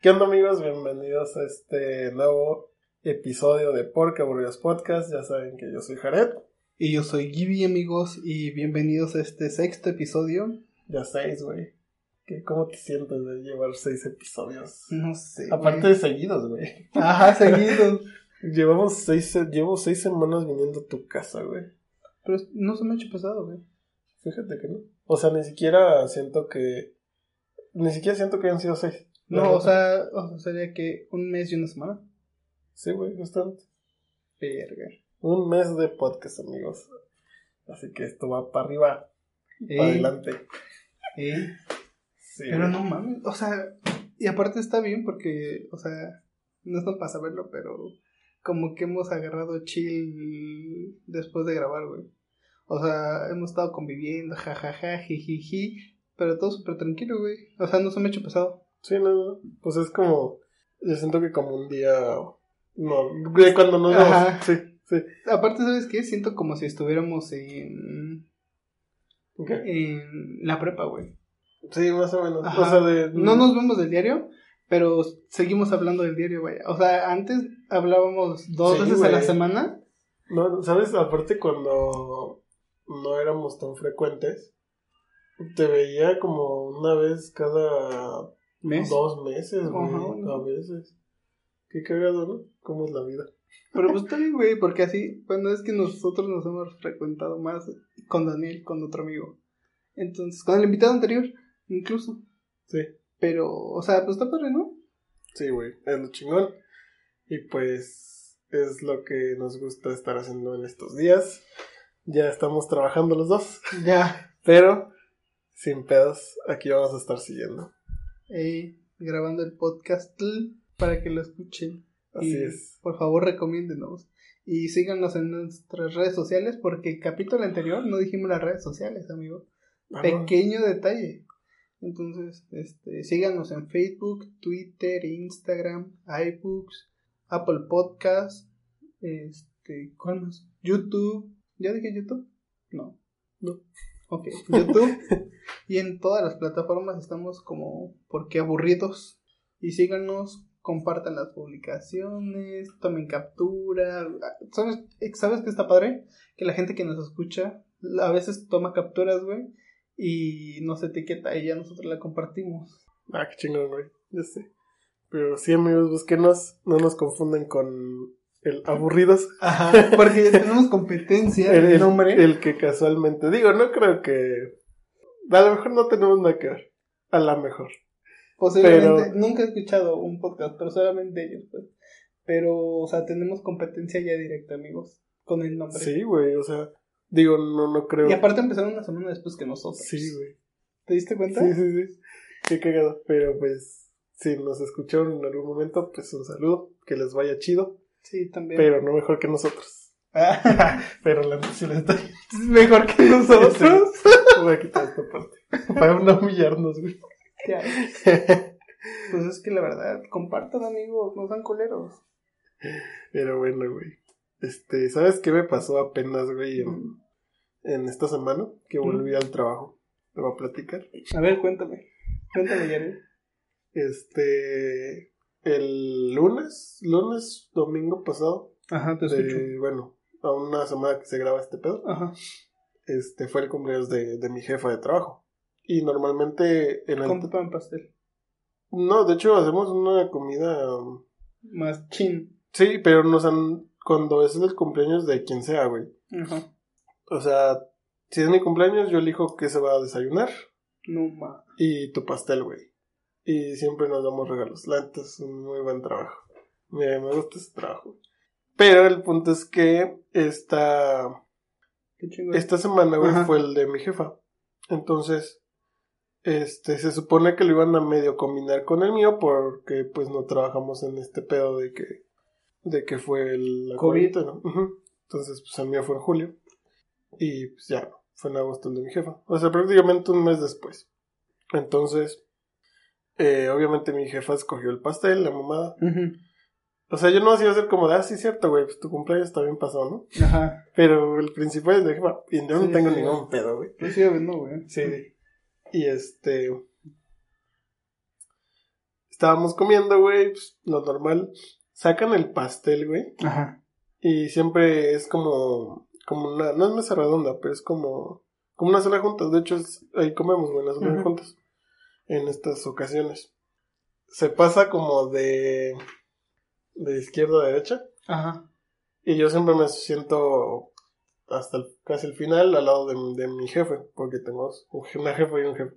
¿Qué onda amigos? Bienvenidos a este nuevo episodio de Porque Aburridos Podcast. Ya saben que yo soy Jared. Y yo soy Gibby, amigos, y bienvenidos a este sexto episodio. Ya seis, güey. ¿Qué- ¿Cómo te sientes de llevar seis episodios? No sé. Aparte de seguidos, güey. Ajá, seguidos. Llevamos seis, llevo seis semanas viniendo a tu casa, güey. Pero no se me ha hecho pesado, güey. Fíjate que no. O sea, ni siquiera siento que... Ni siquiera siento que hayan sido seis. No, o sea, o sea, sería que un mes y una semana. Sí, güey, bastante. Verga. Un mes de podcast, amigos. Así que esto va para arriba, para adelante. Sí, Pero güey. no mames, o sea, y aparte está bien porque, o sea, no están para saberlo, pero como que hemos agarrado chill después de grabar, güey. O sea, hemos estado conviviendo, jajaja, jijiji, pero todo súper tranquilo, güey. O sea, no se me ha hecho pesado. Sí, no, no. Pues es como. Yo siento que como un día. No, de cuando nos vemos. Ajá. Sí, sí. Aparte, ¿sabes qué? Siento como si estuviéramos en, Ok. en la prepa, güey. Sí, más o menos. Ajá. O sea, de. No nos vemos del diario, pero seguimos hablando del diario, vaya. O sea, antes hablábamos dos Sí, veces a la güey. semana. No, ¿sabes? Aparte, cuando no éramos tan frecuentes, te veía como una vez cada ¿Mes? dos meses, güey. Ajá, ¿no? A veces. Qué cagado, ¿no? ¿Cómo es la vida? Pero pues está bien, güey, porque así, bueno, es que nosotros nos hemos frecuentado más con Daniel, con otro amigo. Entonces, con el invitado anterior, incluso. Sí. Pero, o sea, pues está padre, ¿no? Sí, güey, es lo chingón. Y pues es lo que nos gusta estar haciendo en estos días. Ya estamos trabajando los dos, Ya. pero sin pedos, aquí vamos a estar siguiendo. Grabando el podcast para que lo escuchen. Así Y, es. Por favor, recomiéndenos. Y síganos en nuestras redes sociales, porque el capítulo anterior no dijimos las redes sociales, amigo. Ah. Pequeño detalle. Entonces, este, síganos en Facebook, Twitter, Instagram, iBooks, Apple Podcast, este, ¿cuál más? YouTube. ¿Ya dije YouTube? No. No. Ok, YouTube. y en todas las plataformas estamos como porque aburridos. Y síganos, compartan las publicaciones, tomen captura. ¿Sabes, ¿Sabes qué está padre? Que la gente que nos escucha a veces toma capturas, güey, y nos etiqueta y ya nosotros la compartimos. Ah, qué chingón, güey. Ya sé. Pero sí, amigos, búsquenos. No nos confundan con el aburridos. Ajá, porque ya tenemos competencia El, nombre. el que casualmente. Digo, no creo que. A lo mejor no tenemos nada que ver. A lo mejor. Posiblemente, pero- nunca he escuchado un podcast, pero solamente ellos, pues. Pero, o sea, tenemos competencia ya directa, amigos, con el nombre. Sí, güey, o sea. Digo, no, no creo. Y aparte empezaron una semana después que nosotros. Sí, güey. ¿Te diste cuenta? Sí, sí, sí. Qué cagado. Pero pues, si nos escucharon en algún momento, pues un saludo. Que les vaya chido. Sí, también. Pero no mejor que nosotros. Pero la sí les doy. es mejor que nosotros. Voy a quitar esta parte. Para no humillarnos, güey. Ya. Pues es que la verdad, compartan, amigos, no sean coleros. Pero bueno, güey. Este, ¿sabes qué me pasó apenas, güey? En, en esta semana que volví al trabajo. Te voy a platicar. A ver, cuéntame. Cuéntame, Jared. Este, el lunes, lunes, domingo pasado, Ajá, te de- bueno, a una semana que se graba este pedo, Ajá. este fue el cumpleaños de, de mi jefa de trabajo. Y normalmente en el... Pan pastel. No, de hecho hacemos una comida... um, Más chin. Sí, pero nos han... Cuando es el cumpleaños de quien sea, güey. Ajá. O sea, si es mi cumpleaños, yo elijo qué se va a desayunar No ma. y tu pastel, güey. Y siempre nos damos regalos. La neta es un muy buen trabajo. Me, me gusta ese trabajo. Pero el punto es que esta, esta semana, güey, Ajá. fue el de mi jefa. Entonces, este, se supone que lo iban a medio combinar con el mío porque pues no trabajamos en este pedo de que, de que fue el la COVID. Ujú. Entonces, pues el mío fue en julio. Y pues ya, fue en agosto el de mi jefa. O sea, prácticamente un mes después. Entonces, eh, obviamente mi jefa escogió el pastel, la mamada. O sea, yo no hacía hacer como de, ah, sí, cierto, güey, pues tu cumpleaños también pasó, ¿no? Ajá. Pero el principal es de jefa, y yo no Sí, tengo sí. ningún pedo, güey. Pues sí, no, güey. Sí. Y este. estábamos comiendo, güey, pues, lo normal. Sacan el pastel, güey. Ajá. Y siempre es como, como una, no es mesa redonda, pero es como, como una sala juntas. De hecho, es- ahí comemos, güey, las Ujú. juntas. En estas ocasiones. Se pasa como de, de izquierda a derecha. Ajá. Y yo siempre me siento hasta el- casi el final al lado de, de mi jefe, porque tengo una jefa y un jefe.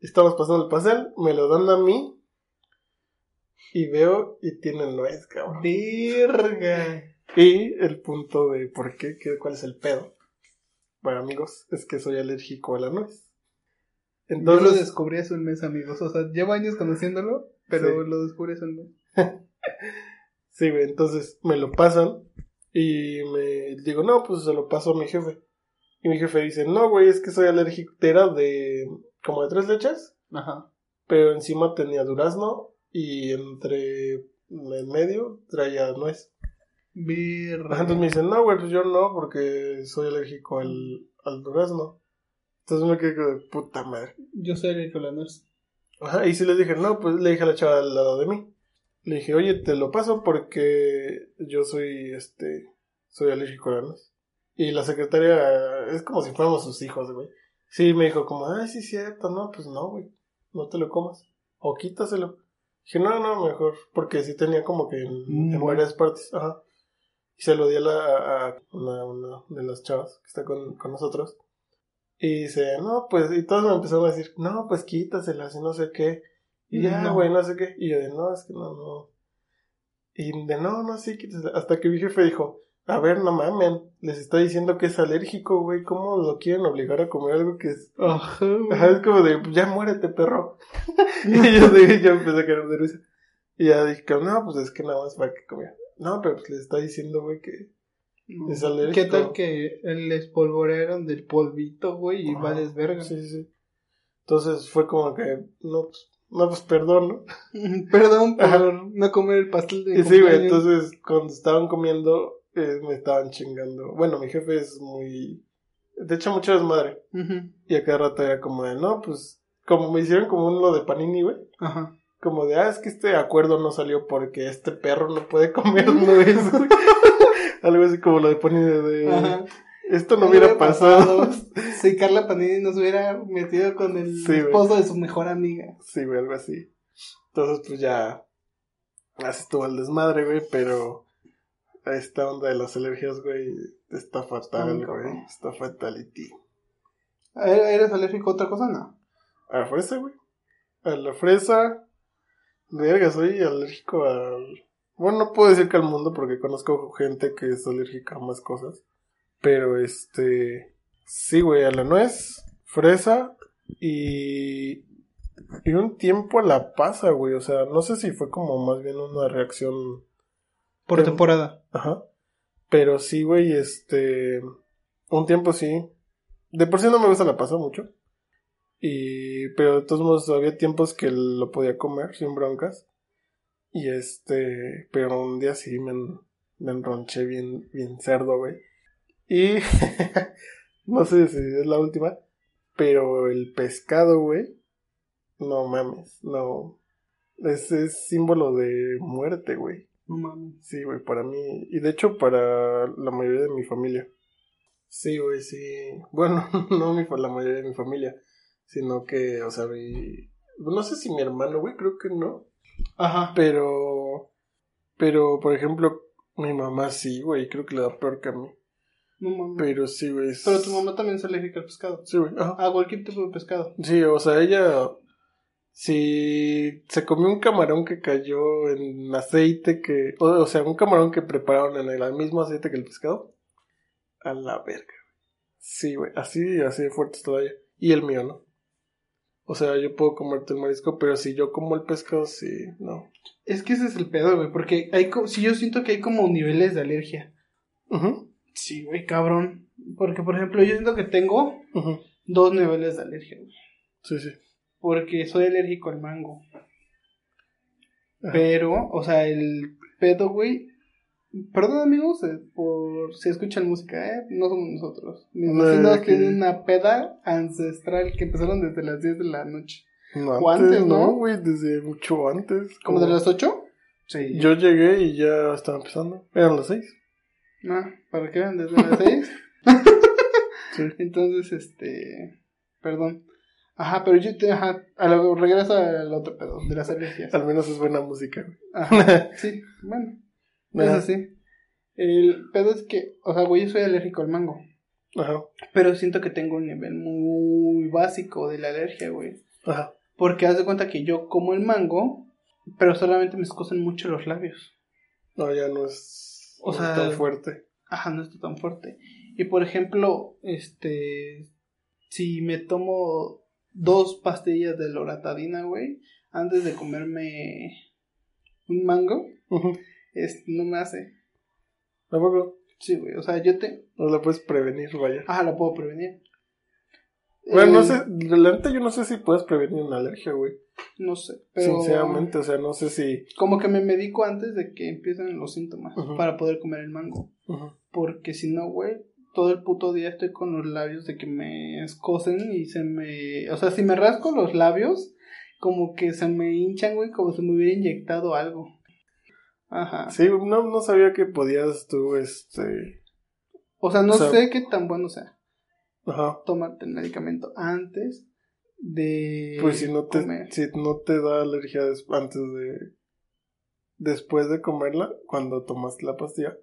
Estamos pasando el pastel, me lo dan a mí y veo y tiene nuez, cabrón. Verga. Y el punto de por qué, qué- cuál es el pedo. Bueno, amigos, es que soy alérgico a la nuez. Yo lo Entonces, descubrí hace un mes, amigos. O sea, llevo años conociéndolo, pero Sí. lo descubrí hace un mes. sí, güey, entonces me lo pasan y me digo, no, pues se lo paso a mi jefe. Y mi jefe dice, no, güey, es que soy alérgico. Era de como de tres leches, Ajá. pero encima tenía durazno y entre en medio traía nuez. Ajá, Entonces me dicen, no, güey, pues yo no, porque soy alérgico al, al durazno. Entonces me quedé como de puta madre. Yo soy la nuez. Ajá, y sí les dije, no, pues le dije a la chava al lado de mí. Le dije, oye, te lo paso porque yo soy, este, soy alérgico a. Y la secretaria, es como si fuéramos sus hijos, güey. Sí, me dijo como, ay, sí, cierto, no, pues no, güey, no te lo comas. O quítaselo. Dije, no, no, mejor, porque sí tenía como que en, Mm, en varias partes, ajá. Y se lo di a, la, a una, una de las chavas que está con, con nosotros. Y dice, no, pues, y todos me empezaron a decir, no, pues quítasela, así no sé qué. Y ya, No. güey, no sé qué. Y yo de, no, es que no, no. Y de, no, no, sí. Hasta que mi jefe dijo, a ver, no mamen, les está diciendo que es alérgico, güey, ¿cómo lo quieren obligar a comer algo que es... Ajá. Ajá, es como de, ya muérete, perro. y yo, de, yo empecé a caer de risa. Y ya dije, no, pues es que nada más para que comiera. No, pero pues les está diciendo, güey, que... No. Es alérgico. ¿Qué tal que les polvorearon del polvito, güey, y Ajá, vales verga? Sí, sí. Entonces fue como que, no, pues, no, pues perdón, ¿no? Perdón por Ajá. no comer el pastel de sí, güey, entonces cuando estaban comiendo, eh, me estaban chingando. Bueno, mi jefe es muy... De hecho, mucho desmadre. Ujú. Y a cada rato era como de, no, pues, como me hicieron como uno de panini, güey. Ajá. Como de, ah, es que este acuerdo no salió porque este perro no puede comer nuez, güey. Algo así como lo de panini de... Ajá. Esto no hubiera pasado. si Carla Panini nos hubiera metido con el Sí, güey. esposo de su mejor amiga. Sí, güey, algo así. Entonces, pues ya. Así estuvo el desmadre, güey, pero. Esta onda de las alergias, güey, está fatal, muy güey. cabrón. Está fatality. ¿Eres alérgico a otra cosa? No. A la fresa, güey. A la fresa. Verga, soy alérgico al. Bueno, no puedo decir que al mundo porque conozco gente que es alérgica a más cosas. Pero este. Sí, güey, a la nuez, fresa y. Y un tiempo a la pasa, güey. O sea, no sé si fue como más bien una reacción. Por temporada. Ajá. Pero sí, güey, este. Un tiempo sí. De por sí no me gusta la pasa mucho. Y. Pero de todos modos había tiempos que lo podía comer sin broncas. Y este. Pero un día sí me, me enronché bien, bien cerdo, güey. Y. no sé si es la última. Pero el pescado, güey. No mames, no. Ese es símbolo de muerte, güey. No mames. Sí, güey, para mí. Y de hecho, para la mayoría de mi familia. Sí, güey, sí. Bueno, no mi, la mayoría de mi familia. Sino que, o sea, mi. No sé si mi hermano, güey, creo que no. Ajá. Pero. Pero, por ejemplo, mi mamá sí, güey, creo que le da peor que a mí. No mames. Pero sí, güey. es- Pero tu mamá también es alérgica al pescado. Sí, güey. Ajá. A cualquier tipo de pescado. Sí, o sea, ella. Si se comió un camarón que cayó en aceite que. O, o sea, un camarón que prepararon en el, mismo aceite que el pescado. A la verga. Sí, güey. Así, así de fuerte todavía. Y el mío, ¿no? O sea, yo puedo comerte el marisco, pero si yo como el pescado, sí, no. Es que ese es el pedo, güey. Porque hay co- si yo siento que hay como niveles de alergia. Sí, güey, cabrón. Porque, por ejemplo, yo siento que tengo dos niveles de alergia, güey. Sí, sí. Porque soy alérgico al mango. Ajá. Pero, o sea, el pedo, güey. Perdón, amigos, eh, por si escuchan música, ¿eh? No somos nosotros. Mis No, vecinos que- tienen una peda ancestral que empezaron desde las 10 de la noche. No, O antes, antes, ¿no? güey, desde mucho antes. ¿Como de las 8? Sí. Yo llegué y ya estaba empezando. Eran las seis. Ah, ¿para qué? Desde las 6. Sí. Entonces, este. Perdón. Ajá, pero yo te. Ajá, a lo, regreso al otro pedo, de las alergias. Al menos es buena música, güey. Ajá, sí, bueno. Ajá. Eso sí. El pedo es que, o sea, güey, yo soy alérgico al mango. Ajá. Pero siento que tengo un nivel muy básico de la alergia, güey. Ajá. Porque haz de cuenta que yo como el mango, pero solamente me escocen mucho los labios. No, ya no es, O no sea, es tan fuerte. Ajá, no está tan fuerte. Y por ejemplo, este. Si me tomo dos pastillas de loratadina, güey, antes de comerme un mango, Ujú. Es, no me hace. Tampoco. Sí, güey. O sea, yo te. No la puedes prevenir, vaya. Ajá, lo puedo prevenir. Bueno, no Eh, sé, la neta yo no sé si puedes prevenir una alergia, güey. No sé, pero. Sinceramente, o sea, no sé si... Como que me medico antes de que empiecen los síntomas para poder comer el mango. Porque si no, güey, todo el puto día estoy con los labios de que me escocen y se me... O sea, si me rasco los labios, como que se me hinchan, güey, como si me hubiera inyectado algo. Ajá. Sí, no, no sabía que podías tú, este... O sea, no O sea- sé qué tan bueno sea Ajá. tomarte el medicamento antes de Pues si no te, comer. si no te da alergia antes de... Después de comerla, cuando tomaste la pastilla,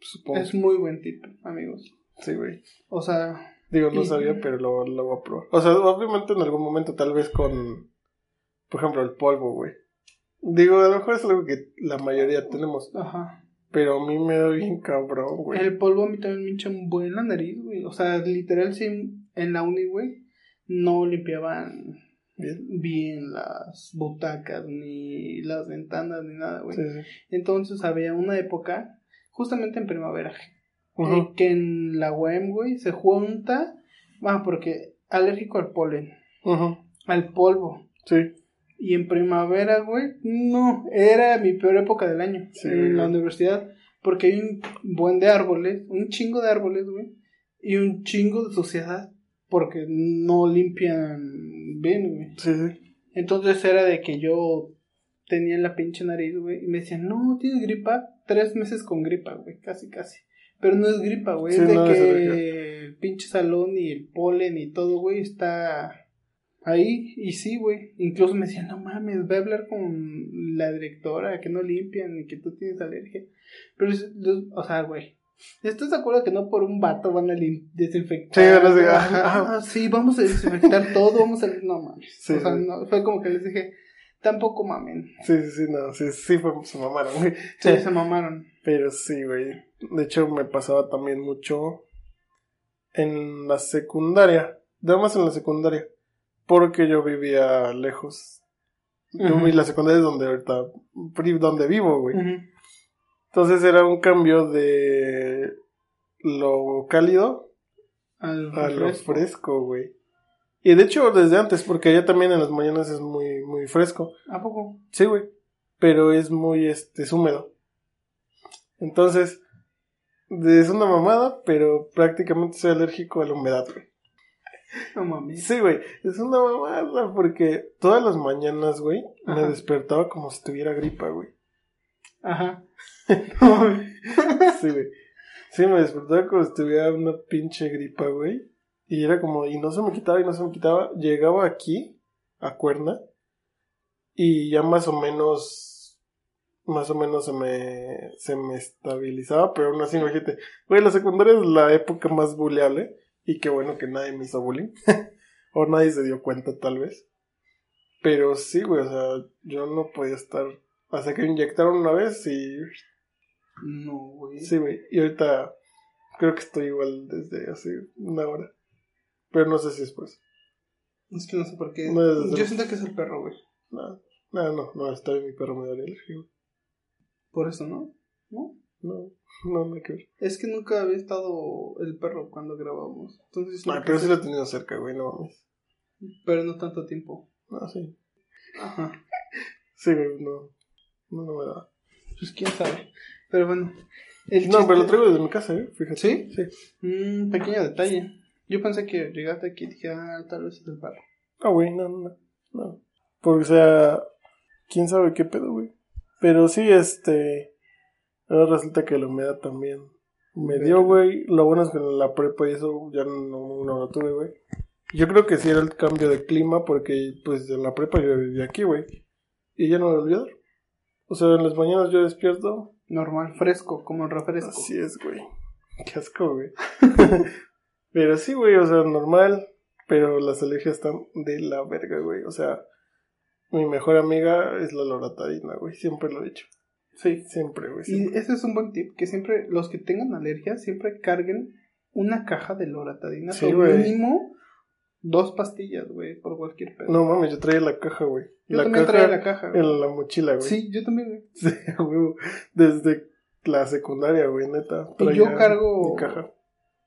supongo. Es muy buen tip, amigos. Sí, güey. O sea, Digo, no Y- sabía, pero lo, lo voy a probar. O sea, obviamente en algún momento, tal vez con, por ejemplo, el polvo, güey. Digo, a lo mejor es algo que la mayoría tenemos, ajá. pero a mí me da bien cabrón, güey. El polvo a mí también me hincha un buen la nariz, güey. O sea, literal, sí, en la uni, güey, no limpiaban Bien. bien las butacas, ni las ventanas, ni nada, güey. Sí, sí. Entonces había una época, justamente en primavera, eh, que en la UEM, güey, se junta, ah, porque alérgico al polen, Ujú. al polvo. Sí. Y en primavera, güey, no, era mi peor época del año Sí, en la universidad, porque hay un buen de árboles, un chingo de árboles, güey, y un chingo de suciedad, porque no limpian bien, güey. Sí, sí. Entonces era de que yo tenía la pinche nariz, güey, y me decían, no, tienes gripa, tres meses con gripa, güey, casi, casi. Pero no es gripa, güey, Sí, es de no, que el pinche salón y el polen y todo, güey, está ahí. Y sí, güey, incluso me decían, no mames, voy a hablar con la directora, que no limpian y que tú tienes alergia. Pero, o sea, güey. ¿Estás de acuerdo que no por un vato van a desinfectar? Sí, van a decir, Ah, ajá. sí, vamos a desinfectar todo, vamos a... No mames. Sí, o sea, no, fue como que les dije, tampoco mamen. Sí, sí, sí, no, sí, sí, fue, se mamaron, güey. Sí, se mamaron. Pero sí, güey. De hecho, me pasaba también mucho en la secundaria. Nada más en la secundaria. Porque yo vivía lejos. Yo Ujú. vi la secundaria es donde ahorita, donde vivo, güey. Entonces era un cambio de lo cálido Al a lo fresco, güey. Y de hecho, desde antes, porque allá también en las mañanas es muy, muy fresco. ¿A poco? Sí, güey. Pero es muy, este, es húmedo. Entonces, es una mamada, pero prácticamente soy alérgico a la humedad, güey. No mames. Sí, güey. Es una mamada porque todas las mañanas, güey, me despertaba como si tuviera gripa, güey. Ajá. Sí, güey. Sí, me despertaba como si tuviera una pinche gripa, güey. Y era como, y no se me quitaba y no se me quitaba. Llegaba aquí, a Cuerna, y ya más o menos, más o menos se me, se me estabilizaba, pero aún así, imagínate. Güey, la secundaria es la época más buleable, y qué bueno que nadie me hizo bullying. o nadie se dio cuenta, tal vez. Pero sí, güey, o sea, yo no podía estar. Hasta que me inyectaron una vez y No, güey. Sí, güey. Y ahorita creo que estoy igual desde hace una hora. Pero no sé si es pues. Es que no sé por qué. No es- Yo siento que es el perro, güey. No, no, no, no, está bien mi perro me da alergia, güey. Por eso, ¿no? ¿No? No, no, que ver. Es que nunca había estado el perro cuando grabamos. Entonces, que pero sí lo he tenido cerca, güey, no mames. pero no tanto tiempo. No, sí. Ajá. Sí, güey, no. No, no me da. Pues quién sabe. Pero bueno. El No, chiste- pero lo traigo desde mi casa, ¿eh? Fíjate. ¿Sí? Sí. Un pequeño detalle. Yo pensé que llegaste aquí y dije, ah, tal vez es el perro. Ah, güey, no, no, no. No. Porque, o sea, quién sabe qué pedo, güey. Pero sí, este. Ahora resulta que la humedad también me dio, güey. Lo bueno es que en la prepa y eso ya no, no lo tuve, güey. Yo creo que sí era el cambio de clima porque, pues, en la prepa yo vivía aquí, güey. Y ya no me olvidó. O sea, en las mañanas yo despierto. Normal, fresco, como el refresco. Así es, güey. Qué asco, güey. pero sí, güey, o sea, normal. Pero las alergias están de la verga, güey. O sea, mi mejor amiga es la loratadina, güey. Siempre lo he dicho. Sí. Siempre, güey. Y ese es un buen tip, que siempre los que tengan alergia siempre carguen una caja de loratadina. Sí, o güey. mínimo dos pastillas, güey, por cualquier pedo. No mames, yo traía la caja, güey. Yo la también caja traía la caja, güey. en la mochila, güey. Sí, yo también, güey. Sí, a huevo. Desde la secundaria, güey, neta. Y yo cargo caja.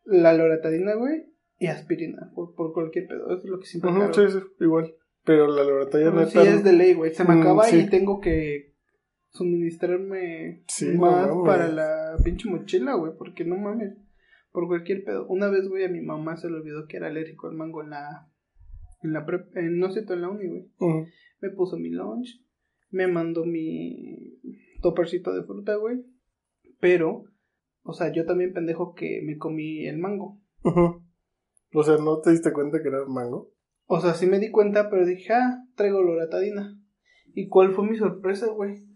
la loratadina, güey, y aspirina, por, por cualquier pedo. Eso es lo que siempre Ujú, cargo. sí, sí, igual. Pero la loratadina neta. sí es de ley, güey. Se me Mm, acaba sí. y tengo que suministrarme Sí, más para la pinche mochila, güey, porque no mames. Por cualquier pedo. Una vez, güey, a mi mamá se le olvidó que era alérgico al mango en la. En la prep, en, no sé, en la uni, güey. Me puso mi lunch. Me mandó mi topercito de fruta, güey. Pero, o sea, yo también pendejo que me comí el mango. O sea, ¿no te diste cuenta que era mango? O sea, sí me di cuenta, pero dije, ah, traigo loratadina. ¿Y cuál fue mi sorpresa, güey?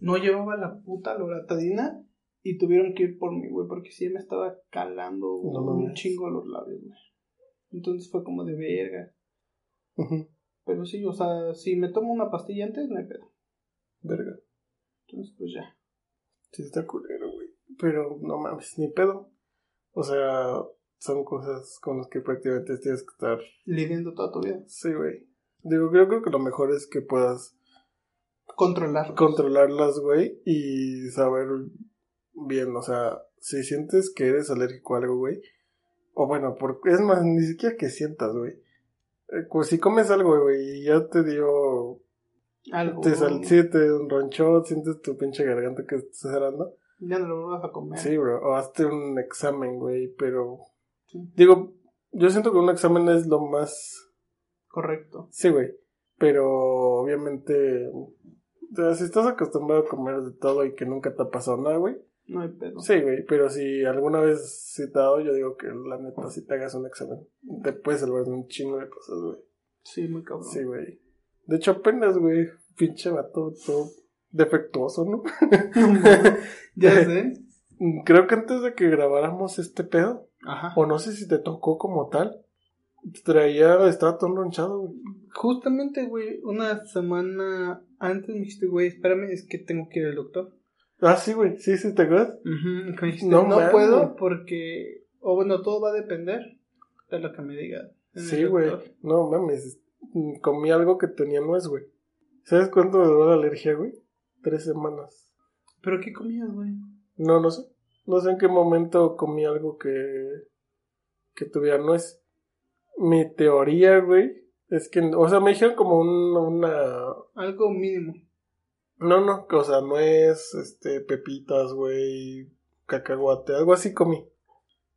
No llevaba la puta loratadina y tuvieron que ir por mí, güey, porque sí me estaba calando No un chingo los labios, güey. Entonces fue como de verga. Pero sí, o sea, si me tomo una pastilla antes, no hay pedo. Verga. Entonces, pues ya. Sí, está culero, güey. Pero no mames, ni pedo. O sea, son cosas con las que prácticamente tienes que estar. Lidiando toda tu vida. Sí, güey. Digo, yo creo que lo mejor es que puedas Controlar. controlarlas, güey, y saber bien, o sea, si sientes que eres alérgico a algo, güey, o bueno, por, es más, ni siquiera que sientas, güey. Eh, pues si comes algo, güey, y ya te dio, Algo. te sal, sí, te ronchó, sientes tu pinche garganta que estás cerrando. Ya no lo vuelvas a comer. Sí, bro, o hazte un examen, güey, pero, Sí. digo, yo siento que un examen es lo más Correcto. Sí, güey. Pero obviamente, o sea, si estás acostumbrado a comer de todo y que nunca te ha pasado nada, güey. No hay pedo. Sí, güey. Pero si alguna vez sí te ha dado, yo digo que la neta, si te hagas un examen, te puedes salvar de un chingo de cosas, güey. Sí, muy cabrón. Sí, güey. De hecho, apenas, güey, pinche vato, todo defectuoso, ¿no? ya sé. Creo que antes de que grabáramos este pedo, Ajá. o no sé si te tocó como tal, traía, estaba todo enronchado, güey. Justamente, güey, una semana antes me dijiste, güey, espérame, es que tengo que ir al doctor. Ah, sí, güey, sí, sí, ¿te acuerdas? Dijiste, No no, puedo porque, o bueno, todo va a depender de lo que me diga. Sí, güey. No mames. Comí algo que tenía nuez, güey. ¿Sabes cuánto me duró la alergia, güey? Tres semanas. ¿Pero qué comías, güey? No, no sé. No sé en qué momento comí algo que. que tuviera nuez. Mi teoría, güey, es que. O sea, me dijeron como un- una. Algo mínimo. No, no, o sea, nuez, este, pepitas, güey, cacahuate, algo así comí.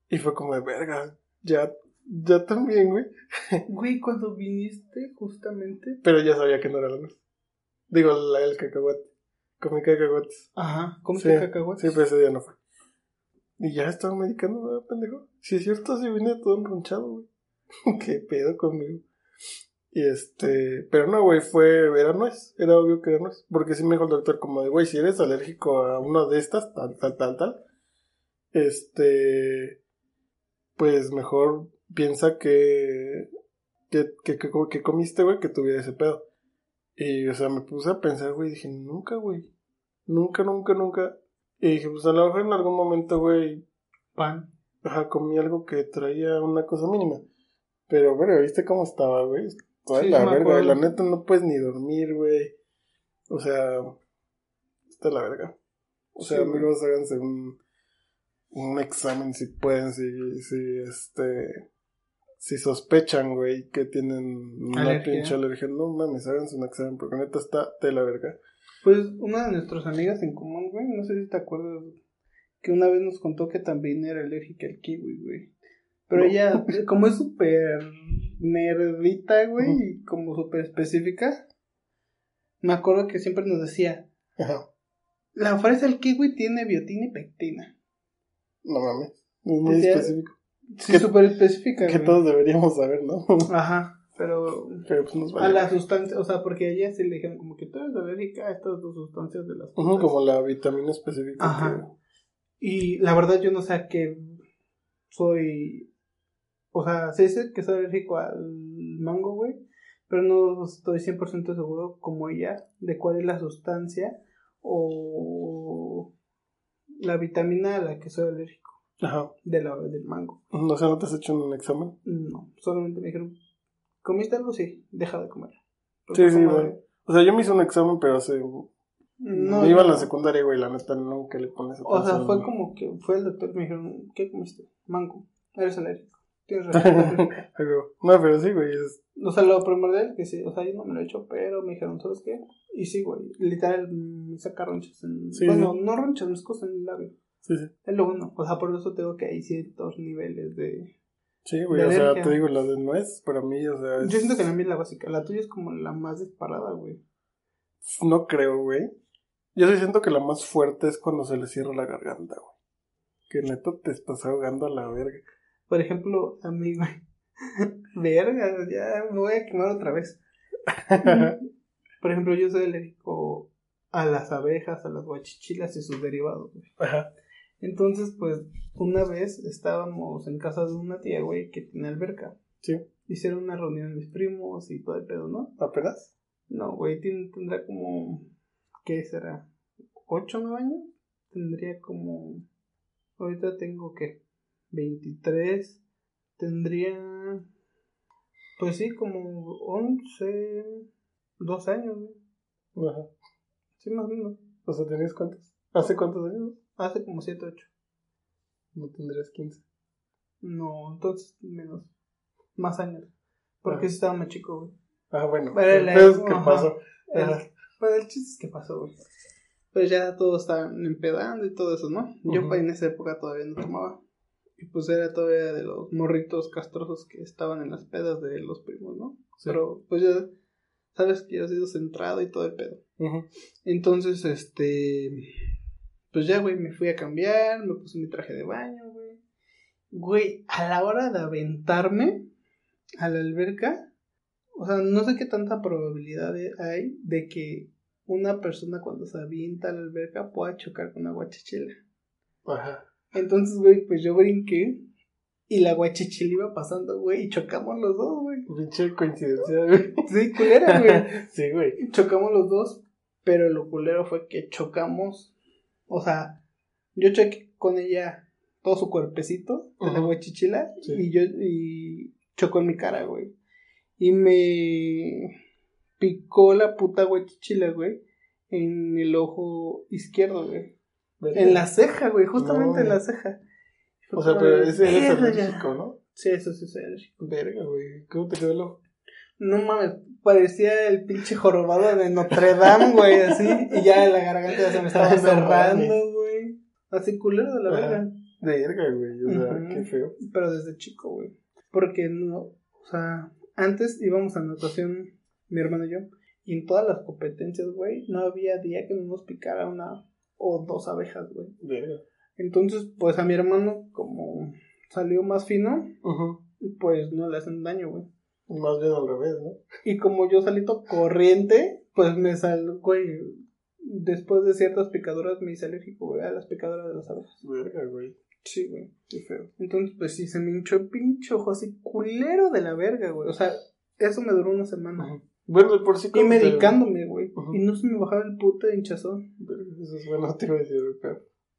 Y fue como de verga. Ya, ya también, güey. Güey, cuando viniste, justamente. Pero ya sabía que no era la nuez. Digo, la, el cacahuate. Comí cacahuates. Ajá, ¿comiste Sí, cacahuates? Sí, pero ese día no fue. Y ya estaba medicando, ¿verdad, pendejo? Si es cierto, sí vine todo enronchado, güey. Qué pedo conmigo. Y este, pero no, güey, fue, era nuez, era obvio que era nuez. Porque sí me dijo el doctor como de, güey, si eres alérgico a una de estas, tal, tal, tal, tal, este, pues mejor piensa que, que, que, que, que comiste, güey, que tuviera ese pedo. Y, o sea, me puse a pensar, güey, dije, nunca, güey. Nunca, nunca, nunca. Y dije, pues a lo mejor en algún momento, güey, Pan. ajá, comí algo que traía una cosa mínima. Pero, güey, ¿viste cómo estaba, güey? Toda Sí, la verga, acuerdo. la neta no puedes ni dormir, güey. O sea, está la verga. O sea, Sí, güey. amigos, háganse un, un examen si pueden, si, si, este, si sospechan, güey, que tienen una Alergia. pinche alergia. No mames, háganse un examen, porque neta está de la verga. Pues una de nuestras amigas en común, güey, no sé si te acuerdas, que una vez nos contó que también era alérgica al kiwi, güey. Pero No. ella, como es súper nerdita, güey, y como súper específica, me acuerdo que siempre nos decía, Ajá. la fresa del kiwi tiene biotina y pectina. No mames. Es muy Decía- específico. Sí, súper específica. Que güey. todos deberíamos saber, ¿no? Ajá, pero Pero pues nos a vale. la sustancia, o sea, porque a ella sí le dijeron como que tú eres alérgica a estas dos sustancias de las Ujú, frutas. como la vitamina específica. Ajá. Y la verdad yo no sé a qué soy, o sea, sí sé que soy alérgico al mango, güey, pero no estoy 100% seguro como ella de cuál es la sustancia o la vitamina a la que soy alérgico. Ajá. de la, del mango. O sea, ¿no te has hecho un examen? No, solamente me dijeron, ¿comiste algo? Sí, deja de comer. Sí, sí, güey. de- O sea, yo me hice un examen, pero hace... No, me iba a la no. secundaria, güey, la neta, nunca le pones O sea, atención. fue como que fue el doctor y me dijeron, ¿qué comiste? Mango. Eres alérgico. Tienes razón. No, pero sí, güey, es... o sea, lo primordial que sí, o sea, yo no me lo he hecho, pero me dijeron, ¿sabes qué? Y sí, güey, literal me saca ronchas en... Sí, bueno, sí. no ronchas, me cosas en el labio. Sí, sí. Es lo bueno. O sea, por eso tengo que hay ciertos niveles de... Sí, güey, De o sea, te digo, la de nuez, para mí, o sea, es- Yo siento que la mía es la básica. La tuya es como la más disparada, güey. No creo, güey. Yo sí siento que la más fuerte es cuando se le cierra la garganta, güey. Que neta te estás ahogando a la verga. Por ejemplo, a mí, güey. Verga, ya me voy a quemar otra vez. Por ejemplo, yo soy alérgico a las abejas, a las guachichilas y sus derivados, güey. Ajá. Entonces, pues, una vez estábamos en casa de una tía, güey, que tiene alberca. Sí. Hicieron una reunión mis primos y todo el pedo, ¿no? ¿Apenas? No, güey, tendrá como, ¿qué será? ¿Ocho o nueve años? Tendría como, ahorita tengo, ¿qué? 23. Tendría, pues sí, como 11, 12 años, güey. Ajá. Sí, más o menos. O sea, ¿tenías cuántos? ¿Hace cuántos años? Hace como 7, 8. No tendrías 15. No, entonces menos. Más años. Porque Ah. sí estaba más chico, güey. Ah, bueno. Pero el es que pasó. Ajá. pues el chiste es que pasó, güey. Pues ya todos estaban empedando y todo eso, ¿no? Yo Ujú. pues, en esa época todavía no tomaba. Y pues era todavía de los morritos castrosos que estaban en las pedas de los primos, ¿no? Sí. Pero pues ya sabes que yo he sido centrado y todo el pedo. Entonces, este. Pues ya, güey, me fui a cambiar, me puse mi traje de baño, güey. Güey, a la hora de aventarme a la alberca, o sea, no sé qué tanta probabilidad hay de que una persona cuando se avienta a la alberca pueda chocar con una guachichila. Ajá. Entonces, güey, pues yo brinqué y la guachichila iba pasando, güey, y chocamos los dos, güey. Pinche coincidencia, güey. Sí, culera, güey. sí, güey. chocamos los dos, pero lo culero fue que chocamos, o sea, yo choqué con ella todo su cuerpecito de la Ujú. guachichila Sí. y yo y chocó en mi cara, güey. Y me picó la puta guachichila, güey, en el ojo izquierdo, güey. En la ceja, güey, justamente No. en la ceja. O sea, pero de, ese es "Verga". alérgico, ¿no? Sí, eso sí, soy alérgico. Verga, güey. ¿Cómo te quedó el ojo? No mames, parecía el pinche jorobado de Notre Dame, güey, así. Y ya la garganta ya se me estaba cerrando, güey. Así culero de la verga. Verga, güey. O sea, qué feo. Pero desde chico, güey. Porque no, o sea, antes íbamos a natación, mi hermano y yo. Y en todas las competencias, güey, no había día que no nos picara una o dos abejas, güey. Verga. Entonces, pues a mi hermano, como salió más fino, pues no le hacen daño, güey. Más bien al revés, ¿no? Y como yo salí todo corriente, pues me salió, güey, después de ciertas picaduras me hice alérgico, güey, a las picaduras de las abejas. Verga, güey. Sí, güey, qué feo. Entonces, pues sí, se me hinchó el pinche ojo así culero de la verga, güey. O sea, eso me duró una semana. Ujú. Bueno, por sí Y medicándome, güey. Y no se me bajaba el puto hinchazón. Eso es bueno, te iba a decir,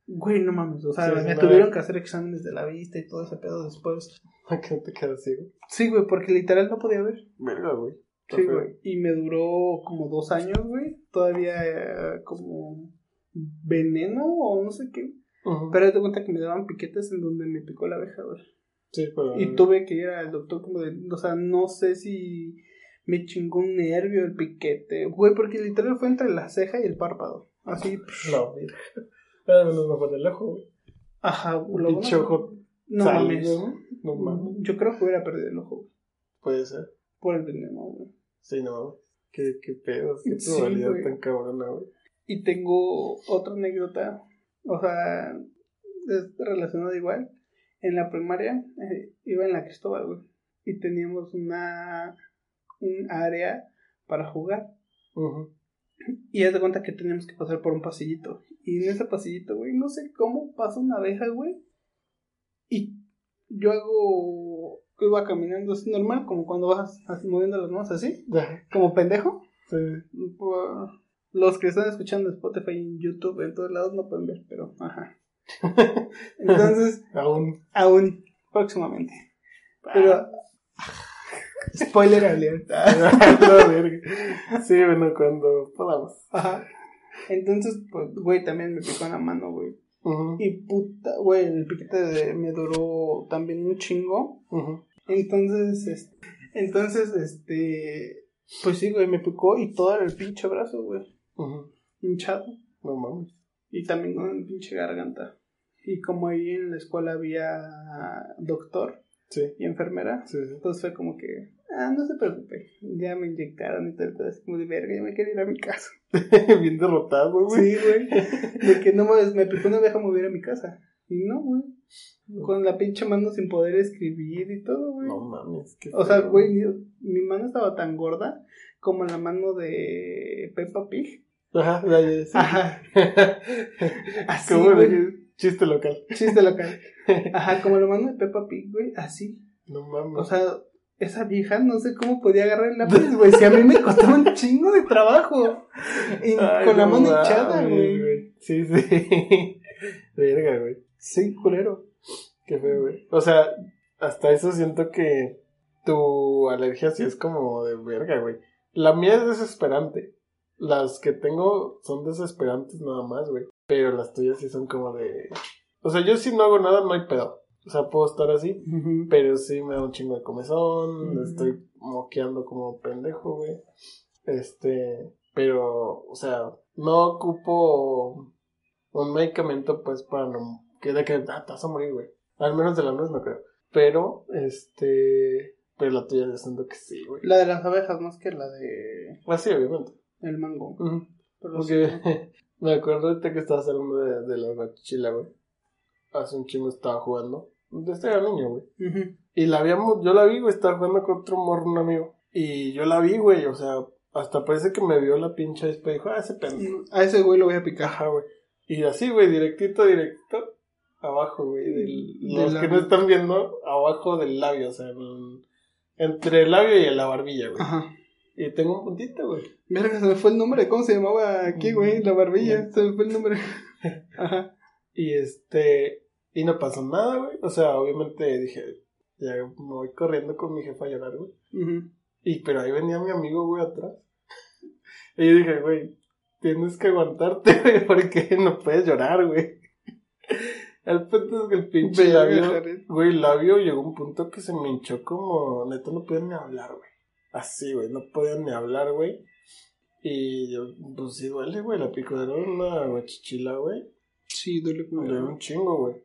güey, no mames. O sea, Sí, me tuvieron que hacer exámenes de la vista y todo ese pedo después. que no te quedas ciego. Sí, güey, porque literal no podía ver. Verga, güey. Sí, güey. Y me duró como dos años, güey. Todavía eh, como veneno o no sé qué. Ujú. Pero te cuenta que me daban piquetes en donde me picó la abeja, güey. Sí, pero... Y tuve que ir al doctor como de, o sea, no sé si me chingó un nervio el piquete, güey, porque literal fue entre la ceja y el párpado. Así, No, mira. Pero menos no fue en el ojo, güey. ajá, lo bueno- Pinche ojo No mames. ¿no? No mames. Yo creo que hubiera perdido el ojo, güey, Puede ser. por el veneno, güey. Sí, no. Qué, qué pedo, qué Sí, probabilidad güey. tan cabrona, güey. Y tengo otra anécdota, o sea, es relacionada igual. En la primaria eh, iba en la Cristóbal, güey, y teníamos una un área para jugar. Ujú. Y haz de cuenta que teníamos que pasar por un pasillito. Y en ese pasillito, güey, no sé cómo pasa una abeja, güey. Y yo hago. Iba caminando así normal, como cuando vas así moviendo las manos así, como pendejo. sí. Por- Los que están escuchando Spotify y en YouTube, en todos lados no pueden ver, pero ajá. Entonces, Aún. aún próximamente. Pero. Spoiler alert. La verga. sí, bueno, cuando podamos. Ajá. Entonces, pues, güey, también me picó en la mano, güey. Ujú, Y puta, güey, el piquete de- me duró también un chingo. ujú. Entonces, es- entonces, este, pues sí, güey, me picó y todo el pinche brazo, güey, Ujú. hinchado. No mames. Y también con el pinche garganta. Y como ahí en la escuela había doctor Sí, y enfermera, sí, sí. pues fue como que, ah, no se preocupe, ya me inyectaron y todo el así como de verga, ya me quiero ir a mi casa. Bien derrotado, güey. Sí, güey, de que no me, me picó una abeja, me voy a ir a mi casa. Y no, güey, con la pinche mano sin poder escribir y todo, güey. No mames. qué O sea, güey, mi, mano estaba tan gorda como la mano de Peppa Pig. Ajá, ya, ya, sí. Ajá, así, ¿Cómo güey. Chiste local. Chiste local. Ajá, como la mano de Peppa Pig, güey, así. No mames. O sea, esa vieja no sé cómo podía agarrar el lápiz, güey. Si a mí me costaba un chingo de trabajo. Y Ay, con la no mano mames, hinchada, güey. Sí, sí. Verga, güey. Sí, culero. Qué feo, güey. O sea, hasta eso siento que tu alergia sí es como de verga, güey. La mía es desesperante. Las que tengo son desesperantes nada más, güey. Pero las tuyas sí son como de... O sea, yo si no hago nada no hay pedo. O sea, puedo estar así. Pero sí me da un chingo de comezón. Estoy moqueando como pendejo, güey. Este... Pero, o sea, no ocupo un medicamento, pues, para no... Que de que ah, te vas a morir, güey. Al menos de la nuez no creo. Pero, este... Pero la tuya yo siento que sí, güey. La de las abejas más que la de Ah, sí, obviamente. el mango. Pero sí. Porque me acuerdo ahorita que estabas hablando de, de la guachichila, güey. Hace un chingo estaba jugando. Desde era niño, güey. Y la habíamos, yo la vi, güey, estaba jugando con otro morro, un amigo. Y yo la vi, güey, o sea, hasta parece que me vio la pinche avispa y dijo, ah, ese pendejo. A ese güey lo voy a picar. Ajá, güey. Y así, güey, directito, directito, abajo, güey. Del, los que no están viendo, abajo del labio, o sea, en- entre el labio y la barbilla, güey. Ajá. Y tengo un puntito, güey. Verga, se me fue el nombre. ¿Cómo se llamaba aquí, güey? La barbilla. Se me fue el nombre. Ajá. Y este, y no pasó nada, güey. O sea, obviamente dije, ya me voy corriendo con mi jefa a llorar, güey. Ujú. Y pero ahí venía mi amigo, güey, atrás. Y yo dije, güey, tienes que aguantarte, güey, porque no puedes llorar, güey. El punto es que el pinche labio, Jared. güey, labio llegó a un punto que se me hinchó como, neta, no podía ni hablar, güey. Así, güey, no podía ni hablar, güey. Y yo, pues sí duele, güey, la picadera de una guachichila, güey. Sí, duele como Duele un chingo, güey.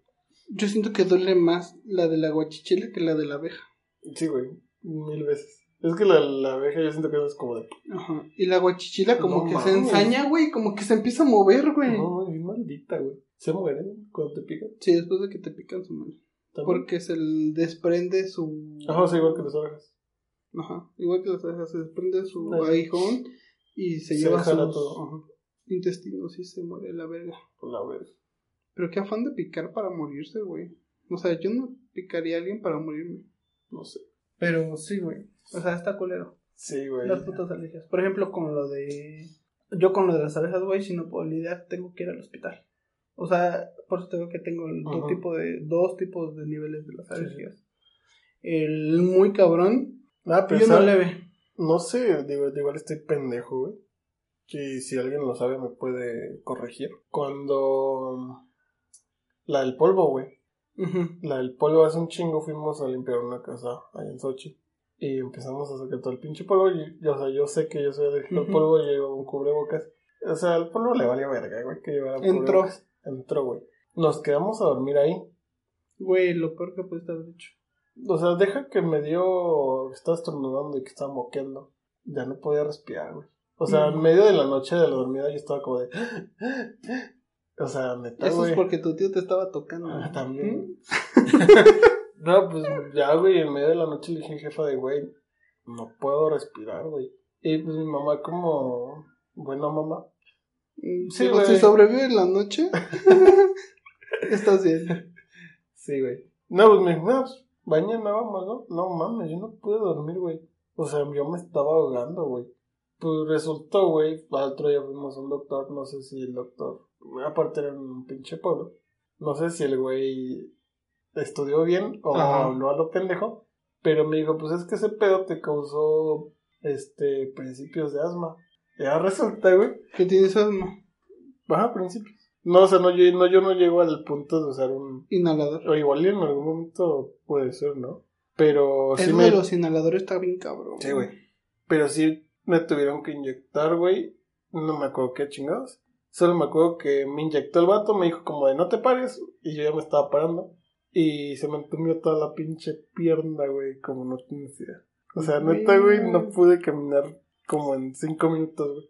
Yo siento que duele más la de la guachichila que la de la abeja. Sí, güey, mil veces. Es que la, la abeja yo siento que es como de... Ajá. Y la guachichila como No que se ensaña, güey, como que se empieza a mover, güey. No, es maldita, güey. Se mueren cuando te pican. Sí, después de que te pican su mano. también. Porque se desprende su... Ajá, sea, igual que las orejas. Ajá. Igual que las abejas, se desprende su Ajá. aguijón y se, Se lleva sus todo. ajá, intestinos y se muere la verga. La verga. Pero qué afán de picar para morirse, güey. O sea, yo no picaría a alguien para morirme. No sé. Pero sí, güey. O sea, está culero. Sí, güey. Las putas alergias. Por ejemplo, con lo de. Yo con lo de las abejas, güey, si no puedo lidiar, tengo que ir al hospital. O sea, por eso tengo que tengo el dos, tipo de, dos tipos de niveles de las Sí, alergias. El muy cabrón Ah, pero ¿sabe? leve. No sé, digo, igual estoy pendejo, güey. Que si alguien lo sabe me puede corregir. Cuando... La del polvo, güey. La del polvo hace un chingo fuimos a limpiar una casa allá en Sochi. Y empezamos a sacar todo el pinche polvo. Y, y, o sea, yo sé que yo soy alérgico al polvo y llevo un cubrebocas. O sea, al polvo le valía verga, güey, que llevara Entró. Entró, güey. Nos quedamos a dormir ahí. Güey, lo peor que pudiste haber hecho. O sea, deja que me dio. Estaba estornudando y que estaba moqueando. ya no podía respirar, güey. O sea, en medio de la noche de la dormida yo estaba como de... O sea, neta, Eso güey. es porque tu tío te estaba tocando. Ah, también. no, pues ya, güey, en medio de la noche le dije jefa de, güey, no puedo respirar, güey. Y pues mi mamá como, buena mamá. Mm, Sí, güey. si sobrevive la noche, estás bien. Sí, güey. No, pues me dijo, no, pues, mañana vamos, ¿no? No mames, yo no pude dormir, güey. O sea, yo me estaba ahogando, güey. Pues resultó, güey, al otro día fuimos a un doctor, no sé si el doctor, aparte era un pinche pueblo, no sé si el güey estudió bien o Ajá. habló a lo pendejo, pero me dijo, pues es que ese pedo te causó, este, principios de asma. Ya resulta, güey, ¿Qué tienes asma? baja principios. No, o sea, no yo, no, yo no llego al punto de usar un Inhalador. o igual en algún momento puede ser, ¿no? Pero sí Eso me... de los inhaladores está bien cabrón. Sí, güey. Pero sí me tuvieron que inyectar, güey. No me acuerdo qué chingados. Solo me acuerdo que me inyectó el vato, me dijo como de no te pares. Y yo ya me estaba parando. Y se me entumió toda la pinche pierna, güey, como no tienes idea. O sea, neta, güey, no pude caminar como en cinco minutos, güey.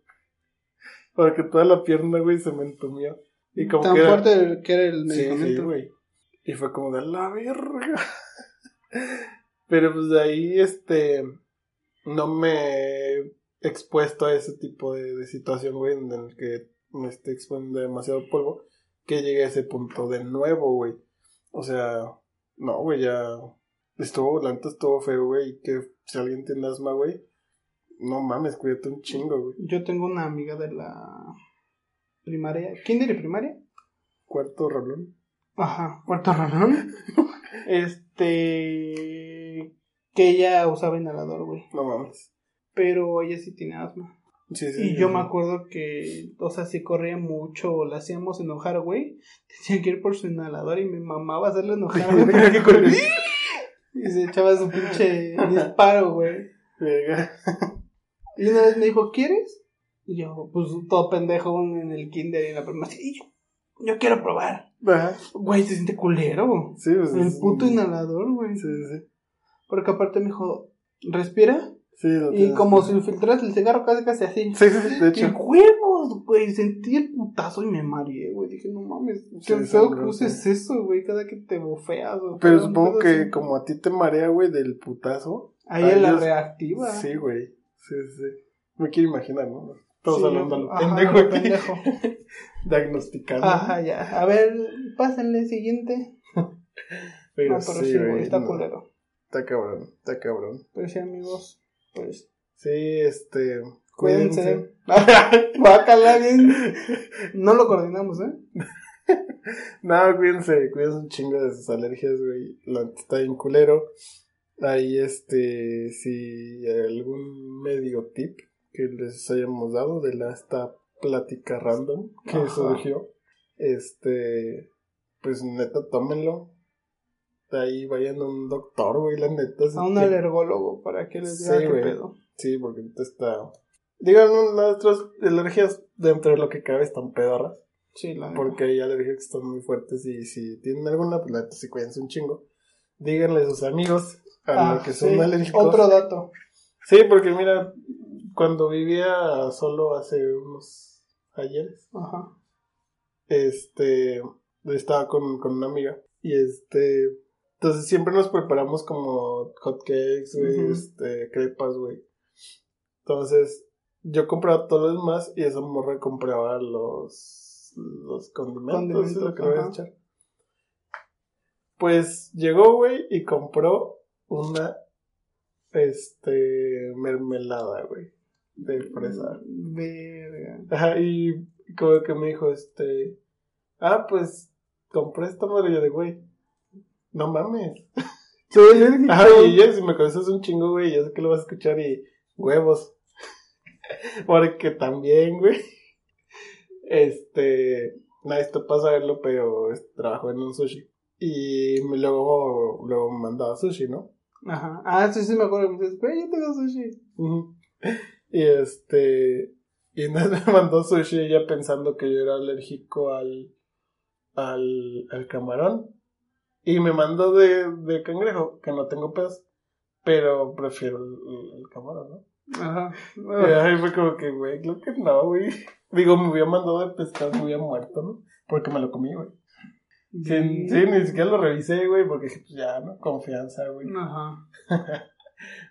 Porque toda la pierna, güey, se me entumió. Y como Tan que era- fuerte que era el Sí, sí, medicamento. güey. Y fue como de la verga. Pero pues de ahí, este, no me he expuesto a ese tipo de, de situación, güey, en el que me esté exponiendo demasiado polvo, que llegue a ese punto de nuevo, güey. O sea, no, güey, ya estuvo, la neta estuvo feo, güey, y que si alguien tiene asma, güey, no mames, cuídate un chingo, güey. Yo tengo una amiga de la primaria. ¿Kinder y primaria? Cuarto rolón. Ajá, cuarto rolón. este. Que ella usaba inhalador, güey. No mames. Pero ella sí tiene asma. Sí, sí, Y sí, yo me acuerdo que, o sea, si corría mucho la hacíamos enojar, güey, tenía que ir por su inhalador y me mamaba hacerle enojar, güey. Y se echaba su pinche disparo, güey. Y una vez me dijo, ¿quieres? Y yo, pues todo pendejo en el kinder y en la primaria. Y yo, yo quiero probar. Ajá. Güey, se siente culero. Sí, pues, El es- puto inhalador, güey. Sí, sí, sí. Porque aparte me dijo, respira. Sí, lo Y como si filtras el cigarro casi casi así. Sí, sí, sí, de ¡Qué hecho. huevos, güey! Sentí el putazo y me mareé, güey. Dije, no mames, Sí, qué feo que uses eso, güey, cada que te bofeas. o Pero supongo que así. como a ti te marea, güey, del putazo. Ahí es la ellos- reactiva. Sí, güey. Sí, sí. Me quiero imaginar, ¿no? Todos Sí, hablando a lo ajá, pendejo lo pendejo. Diagnosticando. Ajá, ya. A ver, pásenle siguiente. Pero no, pero sí, sí, güey, está no. culero. Está cabrón, está cabrón. Pero sí, amigos, pues, Sí, este. cuídense. Guácala, bien. No lo coordinamos, ¿eh? No, cuídense, cuídense un chingo de sus alergias, güey. La está bien culero. Ahí, este, si algún medio tip que les hayamos dado de la, esta plática random que Ajá. surgió, este, pues neta, tómenlo. De ahí vayan a un doctor, güey, la neta. si A un alergólogo para que les diga Sí, qué güey. pedo. Sí, porque está. Digan, nuestras alergias dentro de lo que cabe están pedorras. Sí, la. Porque hay alergias que están muy fuertes y si tienen alguna, pues la neta sí cuídense un chingo. Díganle a sus amigos a Ah, los que son sí, alérgicos. Otro dato. Sí, porque mira, cuando vivía solo hace unos ayeres, Ajá. este, estaba con, con una amiga y este, entonces siempre nos preparamos como hotcakes, güey, este, crepas, güey. Entonces, yo compraba todo lo demás y esa morra compraba los, los condimentos, Condimentos, es lo que le voy a ajá. echar. Pues llegó, güey, y compró una, este, mermelada, güey, de fresa. Verga. Ajá, y como que me dijo, este, ah, pues, compré esta madre yo de, güey, no mames. Ajá, y ella, si me conoces un chingo, güey, yo sé que lo vas a escuchar y huevos. Porque también, güey, este, nadie está para saberlo, pero trabajo en un sushi. Y luego, luego me mandaba sushi, ¿no? Ajá. Ah, sí, sí, me acuerdo. Me dices, güey, yo tengo sushi. Y este. Y entonces me mandó sushi ella pensando que yo era alérgico al. al, al camarón. Y me mandó de, de cangrejo, que no tengo pedos. Pero prefiero el, camarón, ¿no? Ajá. Y ahí fue como que, güey, creo que no, güey. Digo, me hubiera mandado de pescar, me hubiera muerto, ¿no? Porque me lo comí, güey. Sí, sí, ni siquiera lo revisé, güey, porque dije, pues ya, ¿no? Confianza, güey. Ajá.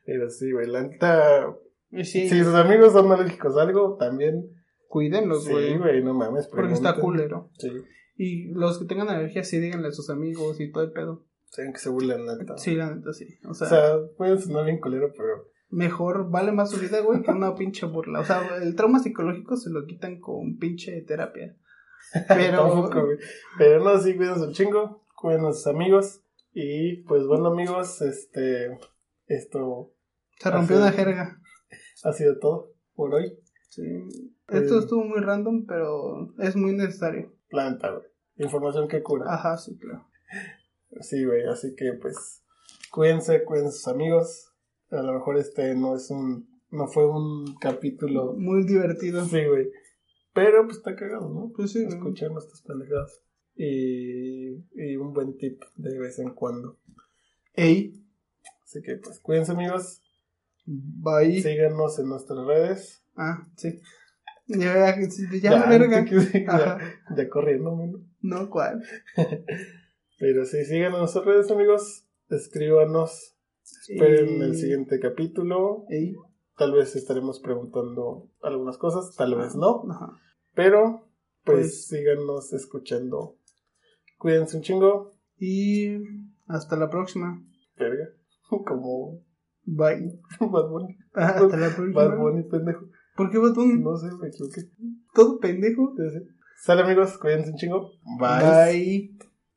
Pero sí, güey, la neta. Sí, Si sus amigos son alérgicos a algo, también. cuídenlos, Sí, güey. güey, no mames. porque está culero. Sí, Y los que tengan alergia, sí, díganle a sus amigos y todo el pedo. saben que se burlan, neta. Sí, la neta, sí. O sea, O sea, puede sonar bien culero, pero. mejor vale más su vida, güey, que una pinche burla. O sea, el trauma psicológico se lo quitan con pinche terapia. Pero, Tampoco, güey. Pero no, sí, cuídense un chingo. Cuiden a sus amigos. Y pues bueno, amigos, este. Esto se rompió Así una jerga. Ha sido todo por hoy. Sí. Eh. Esto estuvo muy random, pero es muy necesario. Planta, güey. Información que cura. Ajá, sí, claro. Sí, güey, así que pues cuídense, cuiden sus amigos. A lo mejor este no es un, no fue un capítulo, Muy divertido. sí, güey. Pero pues está cagado, ¿no? Pues sí. Escuchar nuestras pendejadas. Y, y un buen tip de vez en cuando. Ey, Así que pues cuídense amigos. Bye. Síganos en nuestras redes. Ah, sí. Ya, ya, ya, la verga. que- ya, ya corriendo, ¿no? No, ¿cuál? Pero sí, síganos en nuestras redes amigos. Escríbanos. Esperen el siguiente capítulo. Ey. Tal vez estaremos preguntando algunas cosas, tal vez no. Ajá. Pero, pues, Pues- síganos escuchando. Cuídense un chingo. Y hasta la próxima. Verga. Como Bye. Bad Bunny. Hasta la próxima. Bad Bunny, pendejo. ¿Por qué Bad Bunny? No sé, me equivoqué. Todo pendejo. Sale amigos, cuídense un chingo. Bye. Bye.